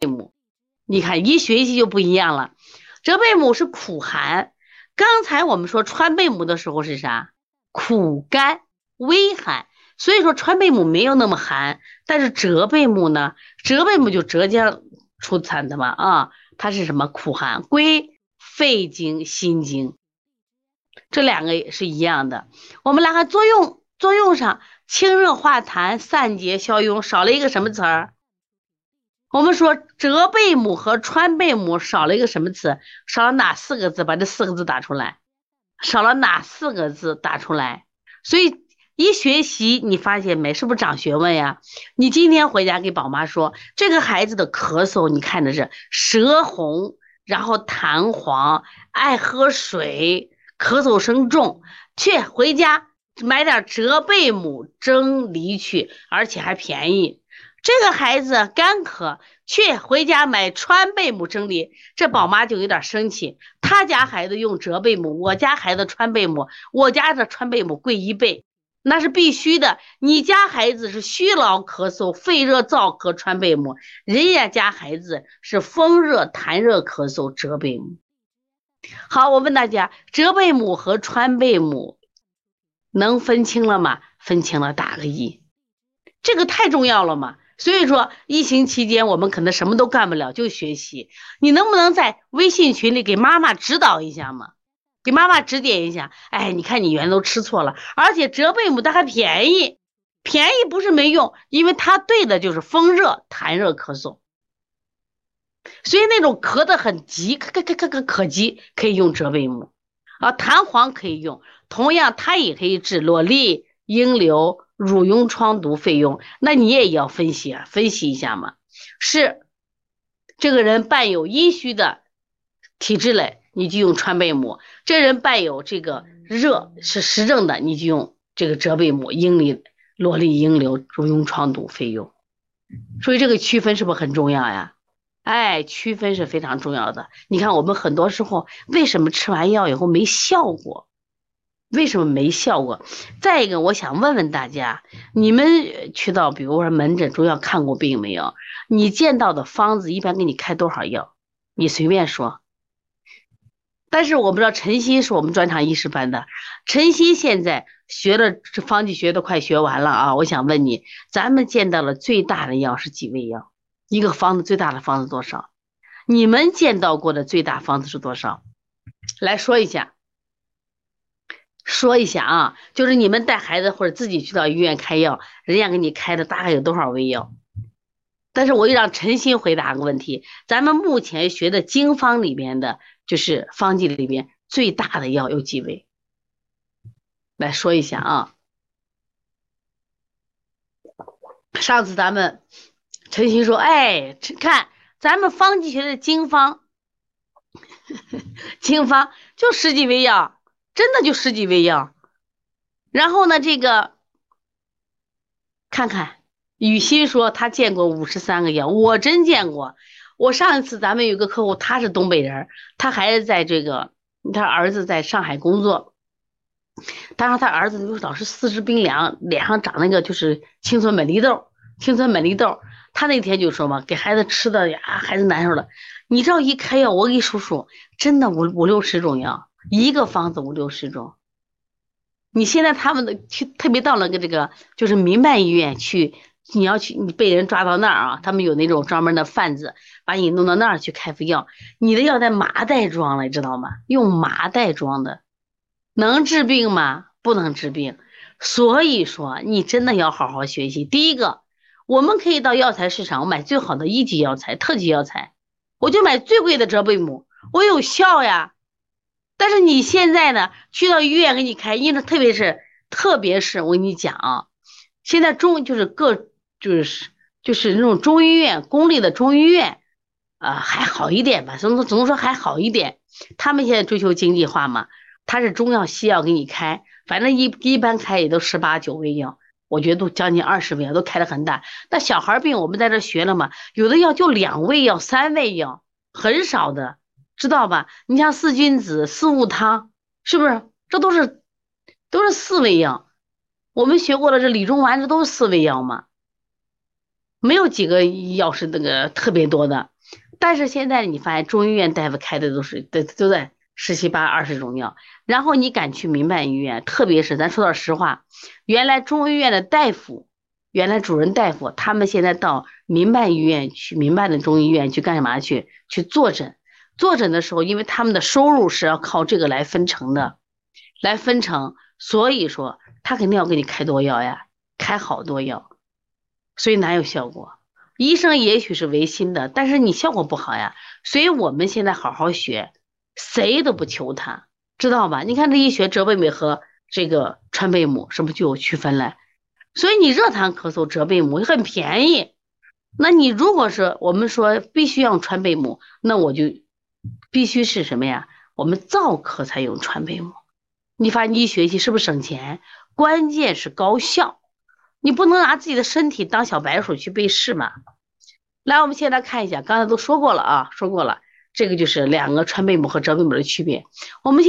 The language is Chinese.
贝母。你看一学习就不一样了，折贝母是苦寒，刚才我们说川贝母的时候是啥？苦甘微寒。所以说川贝母没有那么寒，但是浙贝母呢？浙贝母就浙江出产的嘛啊，它是什么苦寒，归肺经、心经，这两个是一样的。我们来看作用，作用上清热化痰、散结消痈，少了一个什么词儿？我们说浙贝母和川贝母少了一个什么词？少了哪四个字？把这四个字打出来。少了哪四个字？打出来。所以。一学习，你发现没？是不是长学问呀？你今天回家给宝妈说，这个孩子的咳嗽，你看的是舌红，然后痰黄，爱喝水，咳嗽声重，去回家买点浙贝母蒸梨去，而且还便宜。这个孩子干咳，去回家买川贝母蒸梨。这宝妈就有点生气，他家孩子用浙贝母，我家孩子川贝母，我家的川贝母贵一倍。那是必须的。你家孩子是虚劳咳嗽、肺热燥咳川贝母，人家家孩子是风热痰热咳嗽浙贝母。好，我问大家，浙贝母和川贝母能分清了吗？分清了，打个一。这个太重要了嘛。所以说，疫情期间我们可能什么都干不了，就学习。你能不能在微信群里给妈妈指导一下嘛？给妈妈指点一下，哎，你看你原来都吃错了，而且浙贝母它还便宜，便宜不是没用，因为它对的就是风热、痰热、咳嗽，所以那种咳的很急，咳咳咳咳咳咳急，可以用浙贝母啊，弹簧可以用，同样它也可以治瘰疬、阴瘤、乳痈疮毒、费用，那你也要分析啊，分析一下嘛，是这个人伴有阴虚的体质嘞。你就用川贝母，这人伴有这个热是实症的，你就用这个浙贝母，阴里萝莉、阴流、乳痈疮毒、费用。所以这个区分是不是很重要呀？哎，区分是非常重要的。你看我们很多时候为什么吃完药以后没效果？为什么没效果？再一个，我想问问大家，你们去到比如说门诊中药看过病没有？你见到的方子一般给你开多少药？你随便说。但是我不知道陈曦是我们专场医师班的，陈曦现在学的这方剂学都快学完了啊！我想问你，咱们见到了最大的药是几味药？一个方子最大的方子多少？你们见到过的最大方子是多少？来说一下，说一下啊！就是你们带孩子或者自己去到医院开药，人家给你开的大概有多少味药？但是我又让陈鑫回答个问题：咱们目前学的经方里边的。就是方剂里边最大的药有几味？来说一下啊。上次咱们陈鑫说：“哎，看咱们方剂学的经方，经方就十几味药，真的就十几味药。然后呢，这个看看雨欣说他见过五十三个药，我真见过。”我上一次咱们有个客户，他是东北人，他孩子在这个，他儿子在上海工作，他说他儿子就是老是四肢冰凉，脸上长那个就是青春美丽痘，青春美丽痘。他那天就说嘛，给孩子吃的呀，孩子难受了。你这一开药，我给你数数，真的五五六十种药，一个方子五六十种。你现在他们的去特别到那个这个就是民办医院去。你要去，你被人抓到那儿啊？他们有那种专门的贩子，把你弄到那儿去开副药。你的药在麻袋装了，你知道吗？用麻袋装的，能治病吗？不能治病。所以说，你真的要好好学习。第一个，我们可以到药材市场，我买最好的一级药材、特级药材，我就买最贵的浙贝母，我有效呀。但是你现在呢，去到医院给你开，因为特别是特别是我跟你讲啊，现在中就是各。就是就是那种中医院，公立的中医院，啊还好一点吧，总总总说还好一点。他们现在追求经济化嘛，他是中药西药给你开，反正一一般开也都十八九味药，我觉得都将近二十味药，都开的很大。那小孩病我们在这学了嘛，有的药就两味药、三味药，很少的，知道吧？你像四君子、四物汤，是不是？这都是都是四味药。我们学过的这理中丸，这都是四味药嘛。没有几个药是那个特别多的。但是现在你发现中医院大夫开的都是都都在十七八二十种药，然后你敢去民办医院，特别是咱说点实话，原来中医院的大夫，原来主任大夫，他们现在到民办医院去，民办的中医院去干什么去？去坐诊，坐诊的时候，因为他们的收入是要靠这个来分成的，来分成，所以说他肯定要给你开多药呀，开好多药，所以哪有效果？医生也许是违心的，但是你效果不好呀。所以我们现在好好学，谁都不求他，知道吧？你看这一学浙贝母和这个川贝母，是不是就有区分了？所以你热痰咳嗽浙贝母很便宜，那你如果是我们说必须要川贝母，那我就必须是什么呀？我们造课才用川贝母。你发现一学习是不是省钱？关键是高效。你不能拿自己的身体当小白鼠去背试嘛？来，我们现在看一下，刚才都说过了啊，说过了，这个就是两个川贝母和浙贝母的区别。我们先